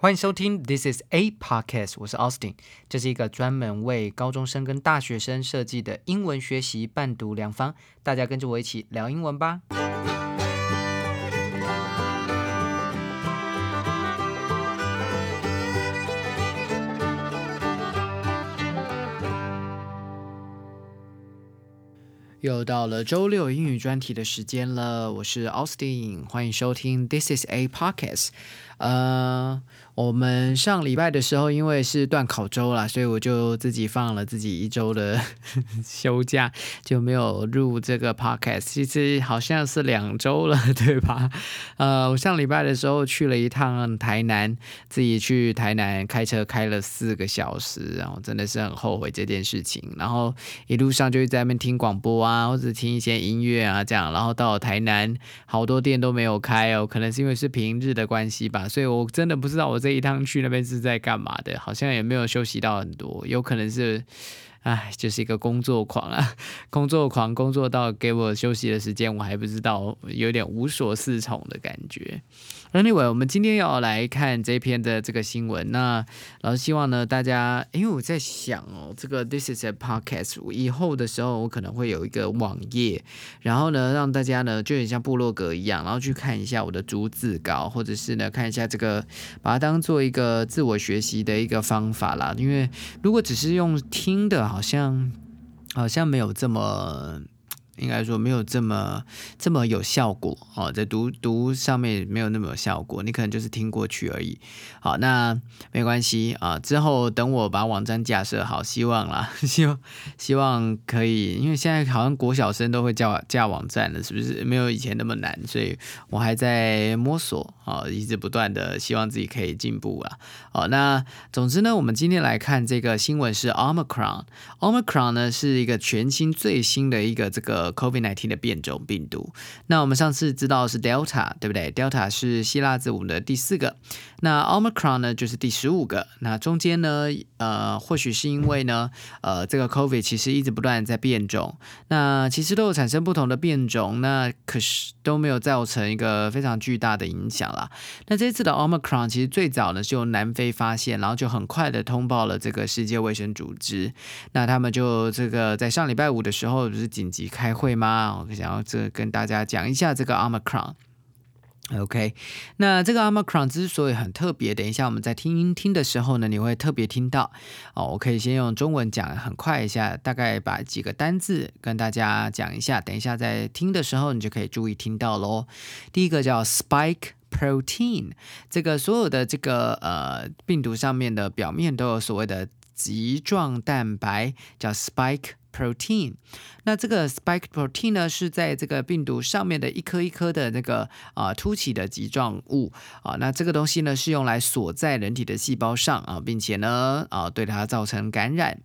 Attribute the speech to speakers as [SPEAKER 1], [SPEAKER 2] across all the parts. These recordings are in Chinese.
[SPEAKER 1] 欢迎收听 This is a podcast，我是 Austin，这是一个专门为高中生跟大学生设计的英文学习伴读良方，大家跟着我一起聊英文吧。又到了周六英语专题的时间了，我是 Austin，欢迎收听 This is a podcast，呃。我们上礼拜的时候，因为是断考周啦，所以我就自己放了自己一周的 休假，就没有录这个 podcast。其实好像是两周了，对吧？呃，我上礼拜的时候去了一趟台南，自己去台南开车开了四个小时，然后真的是很后悔这件事情。然后一路上就在那边听广播啊，或者听一些音乐啊这样。然后到台南，好多店都没有开哦，可能是因为是平日的关系吧，所以我真的不知道我这一趟去那边是在干嘛的？好像也没有休息到很多，有可能是，唉，就是一个工作狂啊，工作狂，工作到给我休息的时间，我还不知道，有点无所适从的感觉。Anyway，我们今天要来看这篇的这个新闻。那老师希望呢，大家，因为我在想哦，这个 This is a podcast，以后的时候我可能会有一个网页，然后呢，让大家呢就很像部落格一样，然后去看一下我的逐字稿，或者是呢看一下这个，把它当做一个自我学习的一个方法啦。因为如果只是用听的，好像好像没有这么。应该说没有这么这么有效果哦，在读读上面没有那么有效果，你可能就是听过去而已。好，那没关系啊，之后等我把网站架设好，希望啦，希望希望可以，因为现在好像国小生都会架架网站了，是不是？没有以前那么难，所以我还在摸索啊，一直不断的希望自己可以进步啊。好，那总之呢，我们今天来看这个新闻是 Omicron，Omicron 呢是一个全新最新的一个这个。COVID-19 的变种病毒，那我们上次知道是 Delta，对不对？Delta 是希腊字母的第四个，那 Omicron 呢就是第十五个。那中间呢，呃，或许是因为呢，呃，这个 COVID 其实一直不断在变种，那其实都有产生不同的变种，那可是都没有造成一个非常巨大的影响啦。那这次的 Omicron 其实最早呢是由南非发现，然后就很快的通报了这个世界卫生组织，那他们就这个在上礼拜五的时候就是紧急开。会吗？我想要这跟大家讲一下这个 Omicron。OK，那这个 Omicron 之所以很特别，等一下我们在听音听的时候呢，你会特别听到哦。我可以先用中文讲，很快一下，大概把几个单字跟大家讲一下。等一下在听的时候，你就可以注意听到喽。第一个叫 Spike Protein，这个所有的这个呃病毒上面的表面都有所谓的棘状蛋白，叫 Spike。protein，那这个 spike protein 呢，是在这个病毒上面的一颗一颗的那个啊凸起的棘状物啊，那这个东西呢是用来锁在人体的细胞上啊，并且呢啊对它造成感染。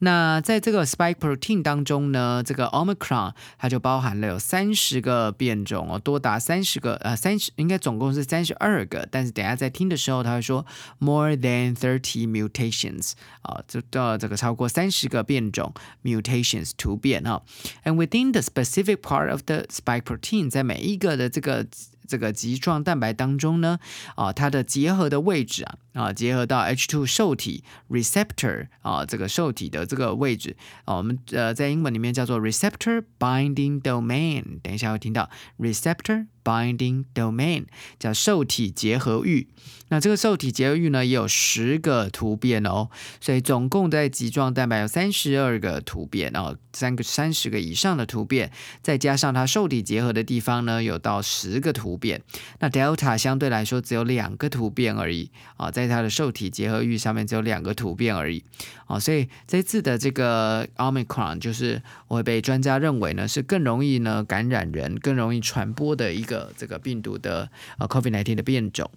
[SPEAKER 1] 那在这个 spike protein 当中呢，这个 omicron 它就包含了有三十个变种哦，多达三十个呃三十应该总共是三十二个，但是等下在听的时候他会说 more than thirty mutations 啊，这到这个超过三十个变种 mutations 突变哈，and within the specific part of the spike protein 在每一个的这个。这个棘状蛋白当中呢，啊，它的结合的位置啊，啊，结合到 H2 受体 receptor 啊，这个受体的这个位置啊，我们呃在英文里面叫做 receptor binding domain。等一下会听到 receptor。Binding domain 叫受体结合域，那这个受体结合域呢也有十个突变哦，所以总共在棘状蛋白有三十二个突变哦，三个三十个以上的突变，再加上它受体结合的地方呢有到十个突变，那 Delta 相对来说只有两个突变而已啊，在它的受体结合域上面只有两个突变而已。啊，所以这次的这个 Omicron 就是会被专家认为呢是更容易呢感染人，更容易传播的一。个这个病毒的呃，COVID nineteen 的变种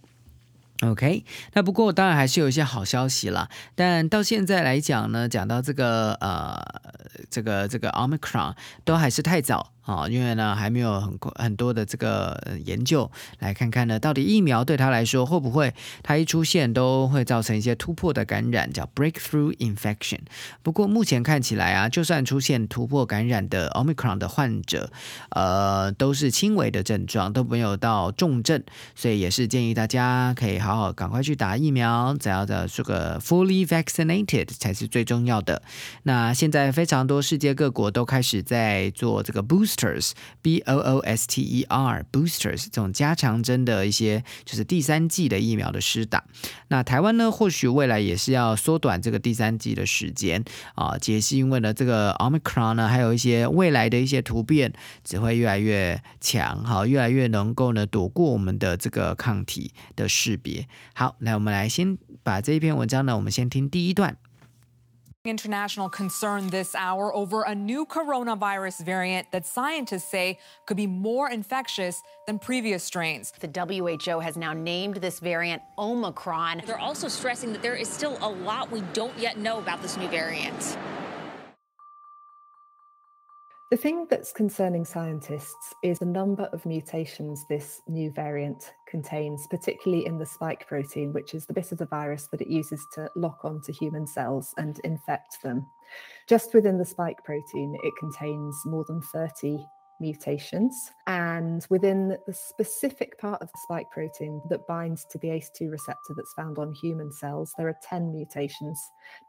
[SPEAKER 1] ，OK，那不过当然还是有一些好消息啦。但到现在来讲呢，讲到这个呃这个这个 Omicron 都还是太早啊，因为呢还没有很很多的这个研究来看看呢，到底疫苗对他来说会不会，他一出现都会造成一些突破的感染，叫 breakthrough infection。不过目前看起来啊，就算出现突破感染的 omicron 的患者，呃，都是轻微的症状，都没有到重症，所以也是建议大家可以好好赶快去打疫苗，只要的这个 fully vaccinated 才是最重要的。那现在非常多世界各国都开始在做这个 boost。Boosters，b o o s t e r，boosters 这种加强针的一些就是第三季的疫苗的施打。那台湾呢，或许未来也是要缩短这个第三季的时间啊，解析因为呢，这个 omicron 呢，还有一些未来的一些突变只会越来越强，好，越来越能够呢躲过我们的这个抗体的识别。好，那我们来先把这一篇文章呢，我们先听第一段。
[SPEAKER 2] International concern this hour over a new coronavirus variant that scientists say could be more infectious than previous strains.
[SPEAKER 3] The WHO has now named this variant Omicron.
[SPEAKER 4] They're also stressing that there is still a lot we don't yet know about this new variant.
[SPEAKER 5] The thing that's concerning scientists is the number of mutations this new variant contains, particularly in the spike protein, which is the bit of the virus that it uses to lock onto human cells and infect them. Just within the spike protein, it contains more than 30 mutations. And within the specific part of the spike protein that binds to the ACE2 receptor that's found on human cells, there are 10 mutations.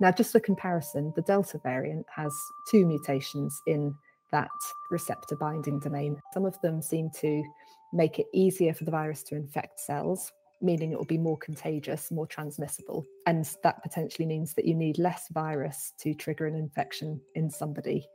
[SPEAKER 5] Now, just for comparison, the Delta variant has two mutations in that receptor binding domain. Some of them seem to make it easier for the virus to infect cells, meaning it will be more contagious, more transmissible. And that potentially means that you need less virus to trigger an infection in somebody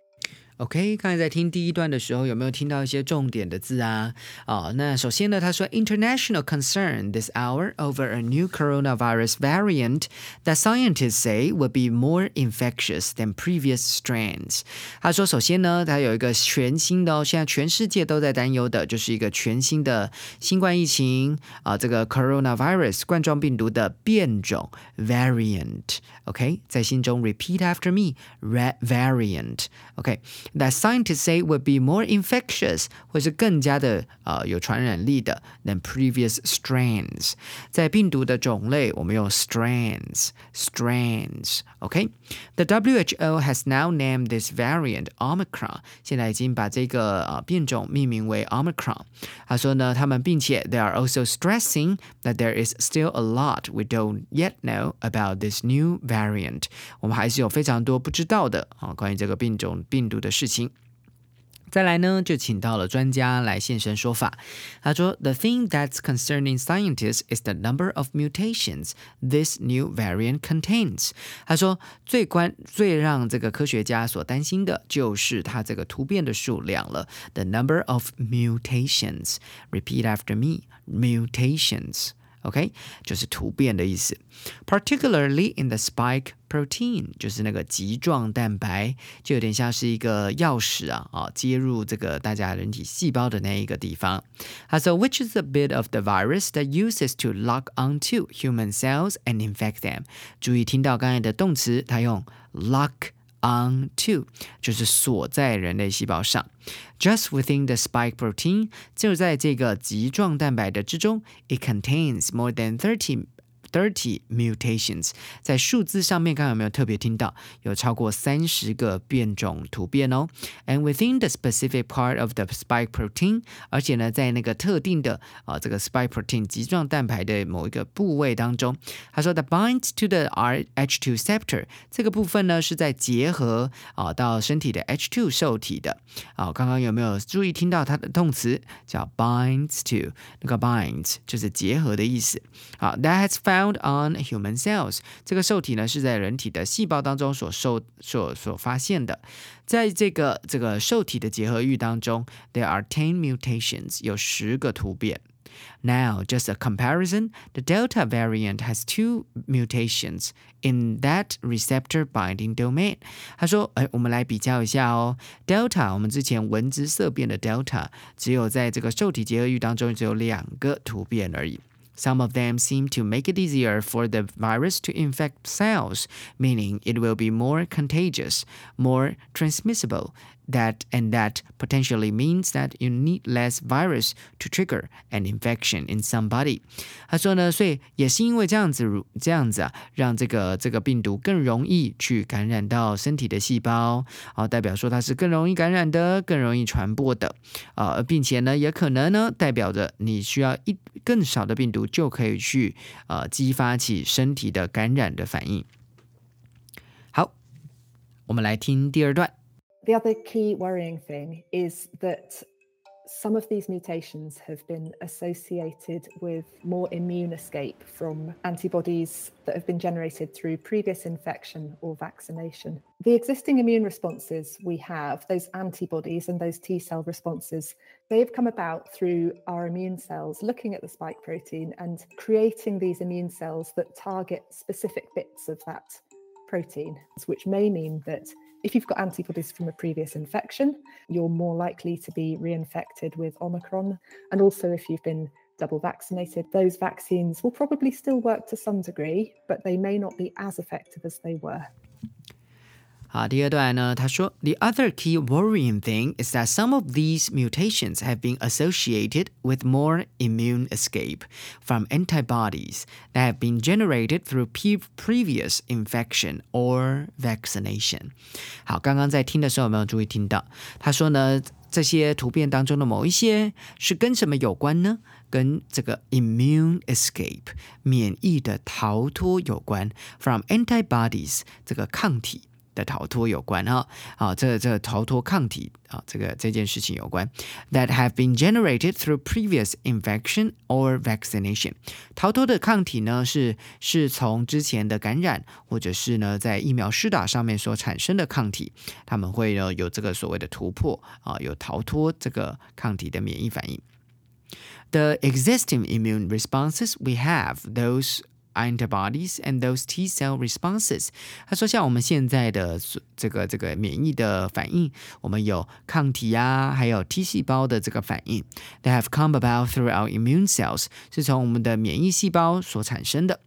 [SPEAKER 1] OK，刚才在听第一段的时候，有没有听到一些重点的字啊？哦，那首先呢，他说 international concern this hour over a new coronavirus variant that scientists say will be more infectious than previous strains。他说，首先呢，他有一个全新的哦，现在全世界都在担忧的，就是一个全新的新冠疫情啊，这个 coronavirus 冠状病毒的变种 variant。OK，在心中 repeat after me，red variant。OK。that scientists say would be more infectious，或是更加的呃有传染力的 than previous strains。在病毒的种类，我们用 strains strains。OK，the WHO has now named this variant Omicron。现在已经把这个呃变种命名为 Omicron。他说呢，他们并且 they are also stressing that there is still a lot we don't yet know about this new variant。我们还是有非常多不知道的啊，关于这个变种病毒的。 事情。再来呢，就请到了专家来现身说法。他说：“The thing that's concerning scientists is the number of mutations this new variant contains。”他说，最关最让这个科学家所担心的就是它这个突变的数量了。The number of mutations. Repeat after me. Mutations. OK，就是突变的意思。Particularly in the spike protein，就是那个棘状蛋白，就有点像是一个钥匙啊啊，接入这个大家人体细胞的那一个地方。他说，which is a bit of the virus that uses to lock onto human cells and infect them。注意听到刚才的动词，它用 lock。 Onto 就是锁在人类细胞上，just within the spike protein 就在这个棘状蛋白的之中，it contains more than thirty Thirty mutations，在数字上面，刚刚有没有特别听到有超过三十个变种突变哦？And within the specific part of the spike protein，而且呢，在那个特定的啊这个 spike protein 棘状蛋白的某一个部位当中，他说 the binds to the Rh2 receptor 这个部分呢是在结合啊到身体的 H2 受体的啊。刚刚有没有注意听到它的动词叫 binds to？那个 binds 就是结合的意思。好，that has found found on human cells，这个受体呢是在人体的细胞当中所受所所发现的。在这个这个受体的结合域当中，there are ten mutations，有十个突变。Now, just a comparison, the Delta variant has two mutations in that receptor binding domain. 他说，哎，我们来比较一下哦。Delta，我们之前闻之色变的 Delta，只有在这个受体结合域当中只有两个突变而已。 Some of them seem to make it easier for the virus to infect cells, meaning it will be more contagious, more transmissible that and that potentially means that you need less virus to trigger an infection in somebody。他说呢，所以也是因为这样子，这样子啊，让这个这个病毒更容易去感染到身体的细胞，啊，代表说它是更容易感染的，更容易传播的，啊，并且呢，也可能呢，代表着你需要一更少的病毒就可以去呃激发起身体的感染的反应。好，我们来听第二段。
[SPEAKER 5] The other key worrying thing is that some of these mutations have been associated with more immune escape from antibodies that have been generated through previous infection or vaccination. The existing immune responses we have, those antibodies and those T cell responses, they've come about through our immune cells looking at the spike protein and creating these immune cells that target specific bits of that protein, which may mean that if you've got antibodies from a previous infection, you're more likely to be reinfected with Omicron. And also, if you've been double vaccinated, those vaccines will probably still work to some degree, but they may not be as effective as they were.
[SPEAKER 1] 好，第二段呢，他说，The other key worrying thing is that some of these mutations have been associated with more immune escape from antibodies that have been generated through previous infection or vaccination。好，刚刚在听的时候有没有注意听到？他说呢，这些图片当中的某一些是跟什么有关呢？跟这个 immune escape 免疫的逃脱有关，from antibodies 这个抗体。 的逃脱有关哈啊，这这逃脱抗体啊，这个这件事情有关。That have been generated through previous infection or vaccination。逃脱的抗体呢，是是从之前的感染或者是呢在疫苗施打上面所产生的抗体，他们会呢有这个所谓的突破啊，有逃脱这个抗体的免疫反应。The existing immune responses we have those antibodies and those T cell responses。他说，像我们现在的这个这个免疫的反应，我们有抗体啊，还有 T 细胞的这个反应，that have come about through our immune cells，是从我们的免疫细胞所产生的。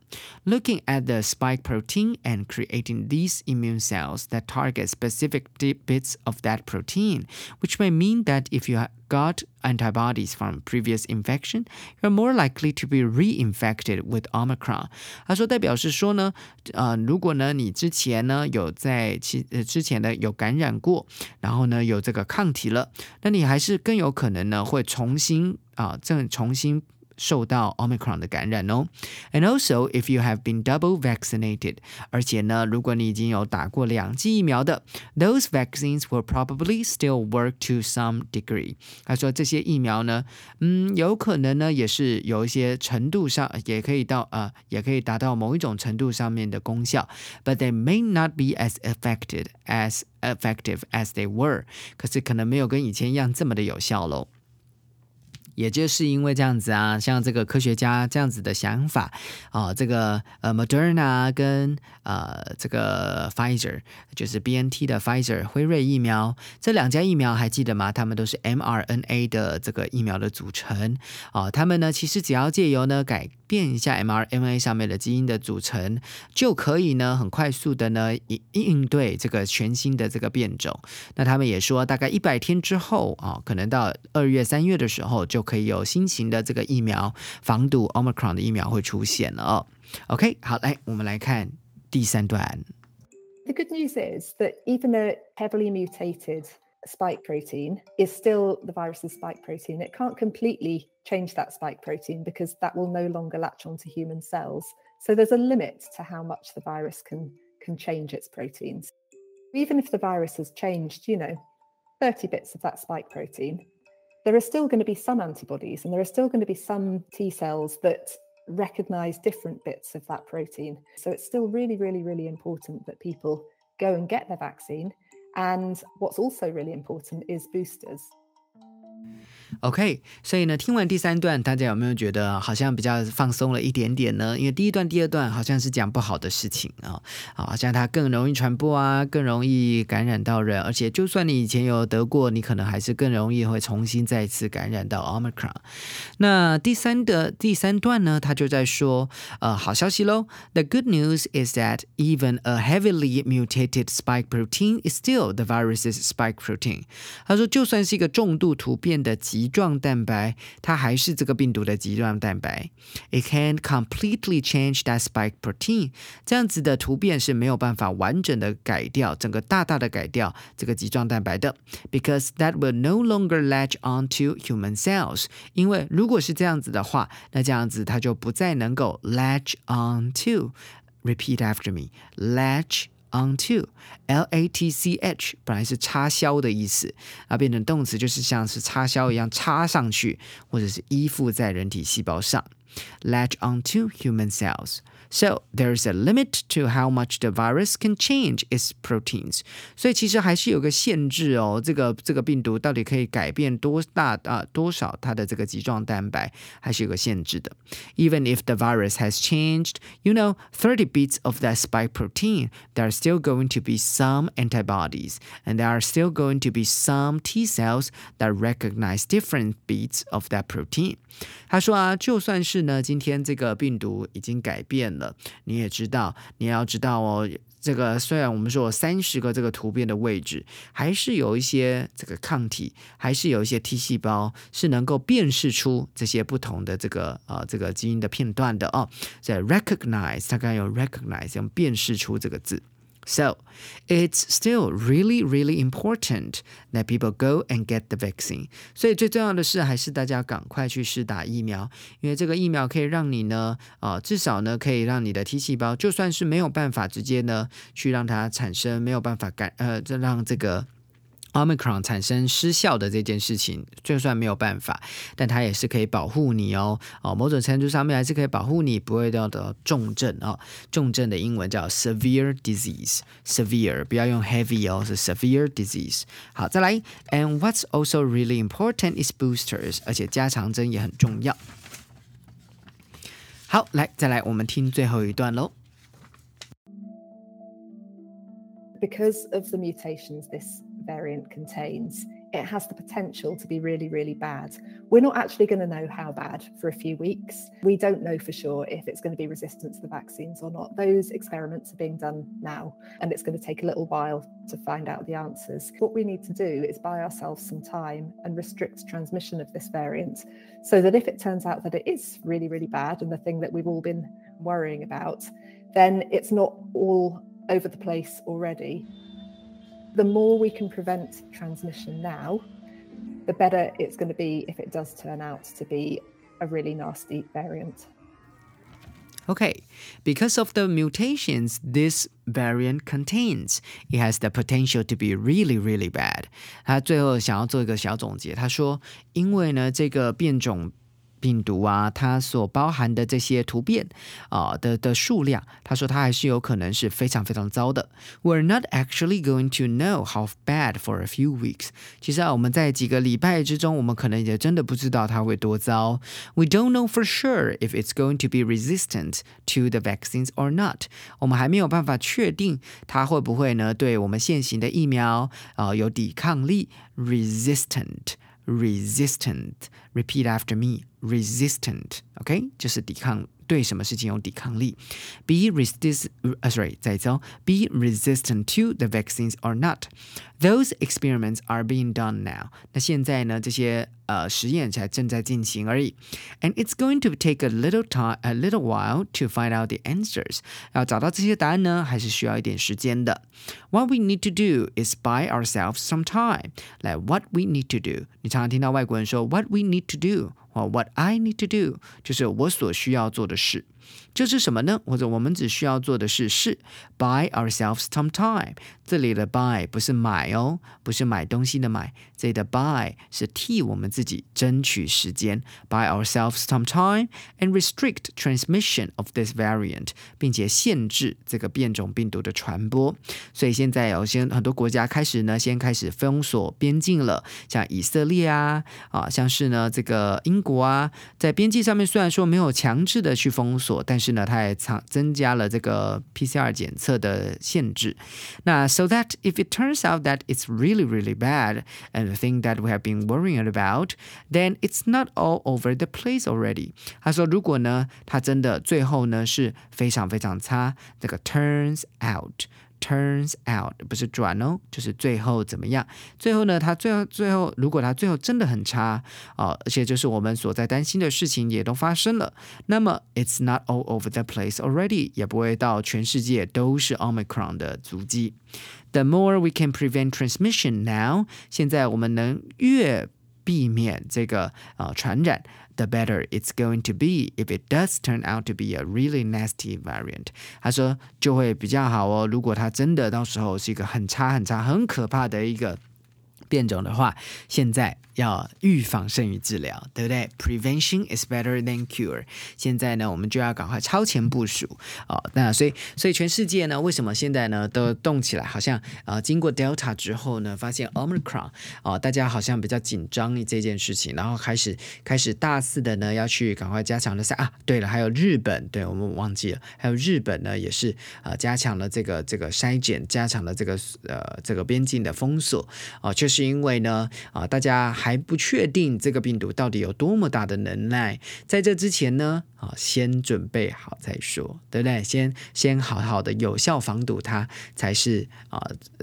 [SPEAKER 1] looking at the spike protein and creating these immune cells that target specific bits of that protein, which may mean that if you got antibodies from previous infection, you're more likely to be reinfected with Omicron。他说，代表是说呢，呃，如果呢你之前呢有在其呃之前的有感染过，然后呢有这个抗体了，那你还是更有可能呢会重新啊，正重新。 受到 Omicron 的感染哦。And also, if you have been double vaccinated，而且呢，如果你已经有打过两剂疫苗的，those vaccines will probably still work to some degree。他说这些疫苗呢，嗯，有可能呢也是有一些程度上也可以到呃，也可以达到某一种程度上面的功效，but they may not be as effective as effective as they were。可是可能没有跟以前一样这么的有效喽。 也就是因为这样子啊，像这个科学家这样子的想法啊，这个呃，Moderna 跟呃这个 Pfizer，就是 B N T 的 Pfizer 辉瑞疫苗，这两家疫苗还记得吗？他们都是 mRNA 的这个疫苗的组成啊。他们呢，其实只要借由呢改变一下 mRNA 上面的基因的组成，就可以呢很快速的呢应应对这个全新的这个变种。那他们也说，大概一百天之后啊，可能到二月、三月的时候就。可以有新型的这个疫苗防堵 Omicron 的疫苗会出现了。OK，好，来我们来看第三段。
[SPEAKER 5] The good news is that even a heavily mutated spike protein is still the virus's spike protein. It can't completely change that spike protein because that will no longer latch onto human cells. So there's a limit to how much the virus can can change its proteins. Even if the virus has changed, you know, 30 bits of that spike protein, there are still going to be some antibodies and there are still going to be some T cells that recognize different bits of that protein. So it's still really, really, really important that people go and get their vaccine. And what's also really important is boosters.
[SPEAKER 1] OK，所以呢，听完第三段，大家有没有觉得好像比较放松了一点点呢？因为第一段、第二段好像是讲不好的事情啊，好像它更容易传播啊，更容易感染到人，而且就算你以前有得过，你可能还是更容易会重新再次感染到 Omicron。那第三的第三段呢，他就在说，呃，好消息喽。The good news is that even a heavily mutated spike protein is still the virus's spike protein。他说，就算是一个重度突变的疾疾状蛋白，它还是这个病毒的棘状蛋白。It can completely change that spike protein。这样子的突变是没有办法完整的改掉，整个大大的改掉这个棘状蛋白的，because that will no longer latch onto human cells。因为如果是这样子的话，那这样子它就不再能够 latch onto。Repeat after me. Latch onto. L A T C H 本来是插销的意思，啊，变成动词就是像是插销一样插上去，或者是依附在人体细胞上。Latch onto human cells. So there's a limit to how much the virus can change its proteins. 所以其实还是有个限制哦，这个这个病毒到底可以改变多大啊多少它的这个棘状蛋白，还是有个限制的。Even if the virus has changed, you know, 30 bits of that spike protein, there are still going to be some antibodies, and there are still going to be some T cells that recognize different bits of that protein. 他说啊，就算是呢，今天这个病毒已经改变了， 你也知道，你要知道哦，这个虽然我们说三十个这个突变的位置，还是有一些这个抗体，还是有一些 T 细胞是能够辨识出这些不同的这个呃这个基因的片段的哦。在 recognize，大概有 recognize，用辨识出这个字。So, it's still really, really important that people go and get the vaccine. 所以最重要的是，还是大家赶快去试打疫苗，因为这个疫苗可以让你呢，啊、至少呢，可以让你的 T 细胞，就算是没有办法直接呢，去让它产生，没有办法感，呃，这让这个。Omicron 产生失效的这件事情，就算没有办法，但它也是可以保护你哦。哦，某种程度上面还是可以保护你，不会得到重症哦。重症的英文叫 severe disease，severe 不要用 heavy 哦，是 severe disease。好，再来，and what's also really important is boosters，而且加强针也很重要。好，来，再来，我们听最后一段喽。
[SPEAKER 5] Because of the mutations this variant contains, it has the potential to be really, really bad. We're not actually going to know how bad for a few weeks. We don't know for sure if it's going to be resistant to the vaccines or not. Those experiments are being done now, and it's going to take a little while to find out the answers. What we need to do is buy ourselves some time and restrict transmission of this variant so that if it turns out that it is really, really bad and the thing that we've all been worrying about, then it's not all over the place already the more we can prevent transmission now, the better it's going to be if it does turn out to be a really nasty variant.
[SPEAKER 1] Okay, because of the mutations this variant contains, it has the potential to be really, really bad. 他最后想要做一个小总结，他说，因为呢这个变种。 病毒啊，它所包含的这些突变啊的的数量，他说它还是有可能是非常非常糟的。We're not actually going to know how bad for a few weeks。其实啊，我们在几个礼拜之中，我们可能也真的不知道它会多糟。We don't know for sure if it's going to be resistant to the vaccines or not。我们还没有办法确定它会不会呢对我们现行的疫苗啊、呃、有抵抗力，resistant。resistant. Repeat after me. Resistant. OK，就是抵抗，对什么事情有抵抗力。Be resist. 呃、uh,，sorry，再一次哦。Be resistant to the vaccines or not. Those experiments are being done now. 那现在呢，这些呃实验才正在进行而已。And it's going to take a little time, a little while to find out the answers. 要找到这些答案呢，还是需要一点时间的。What we need to do is buy ourselves some time. 来，what we need to do，你常常听到外国人说 what we need to do 或 what I need to do，就是我所需要做的事。 就是什么呢？或者我们只需要做的事是 buy ourselves some time。这里的 buy 不是买哦，不是买东西的买，这里的 buy 是替我们自己争取时间，buy ourselves some time and restrict transmission of this variant，并且限制这个变种病毒的传播。所以现在有些很多国家开始呢，先开始封锁边境了，像以色列啊，啊，像是呢这个英国啊，在边境上面虽然说没有强制的去封锁，但是呢，它也增增加了这个 PCR 检测的限制。那 so that if it turns out that it's really really bad and the thing that we have been worrying about, then it's not all over the place already。他说，如果呢，它真的最后呢是非常非常差，这个 turns out。 Turns out 不是转哦，就是最后怎么样？最后呢，它最后最后，如果它最后真的很差啊，而且就是我们所在担心的事情也都发生了，那么 It's not all over the place already，也不会到全世界都是 Omicron 的足迹。The more we can prevent transmission now，现在我们能越避免这个啊、呃、传染。the better it's going to be if it does turn out to be a really nasty variant。他说就会比较好哦，如果它真的到时候是一个很差、很差、很可怕的一个 变种的话，现在要预防胜于治疗，对不对？Prevention is better than cure。现在呢，我们就要赶快超前部署哦。那所以，所以全世界呢，为什么现在呢都动起来？好像啊、呃，经过 Delta 之后呢，发现 Omicron 哦、大家好像比较紧张这件事情，然后开始开始大肆的呢要去赶快加强了赛啊。对了，还有日本，对我们忘记了，还有日本呢也是呃加强了这个这个筛检，加强了这个呃这个边境的封锁哦，确实是因为呢啊、大家。还不确定这个病毒到底有多么大的能耐，在这之前呢，啊，先准备好再说，对不对？先先好好的有效防堵它，才是啊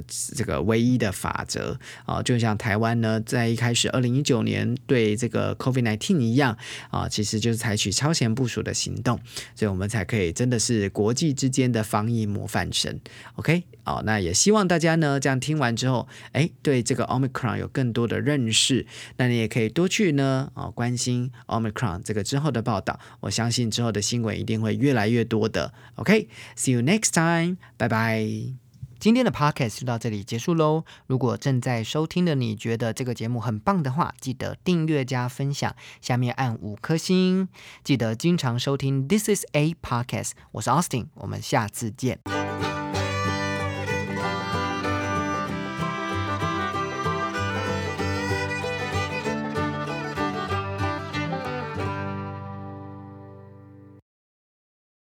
[SPEAKER 1] 这个唯一的法则啊。就像台湾呢，在一开始二零一九年对这个 COVID-19 一样啊，其实就是采取超前部署的行动，所以我们才可以真的是国际之间的防疫模范生。OK，哦，那也希望大家呢，这样听完之后，哎，对这个 Omicron 有更多的认识。那你也可以多去呢啊、关心 Omicron 这个之后的报道，我相信之后的新闻一定会越来越多的。OK，see、you next time，拜拜。今天的 podcast 就到这里结束喽。如果正在收听的你觉得这个节目很棒的话，记得订阅加分享，下面按五颗星。记得经常收听 This is a podcast，我是 Austin，我们下次见。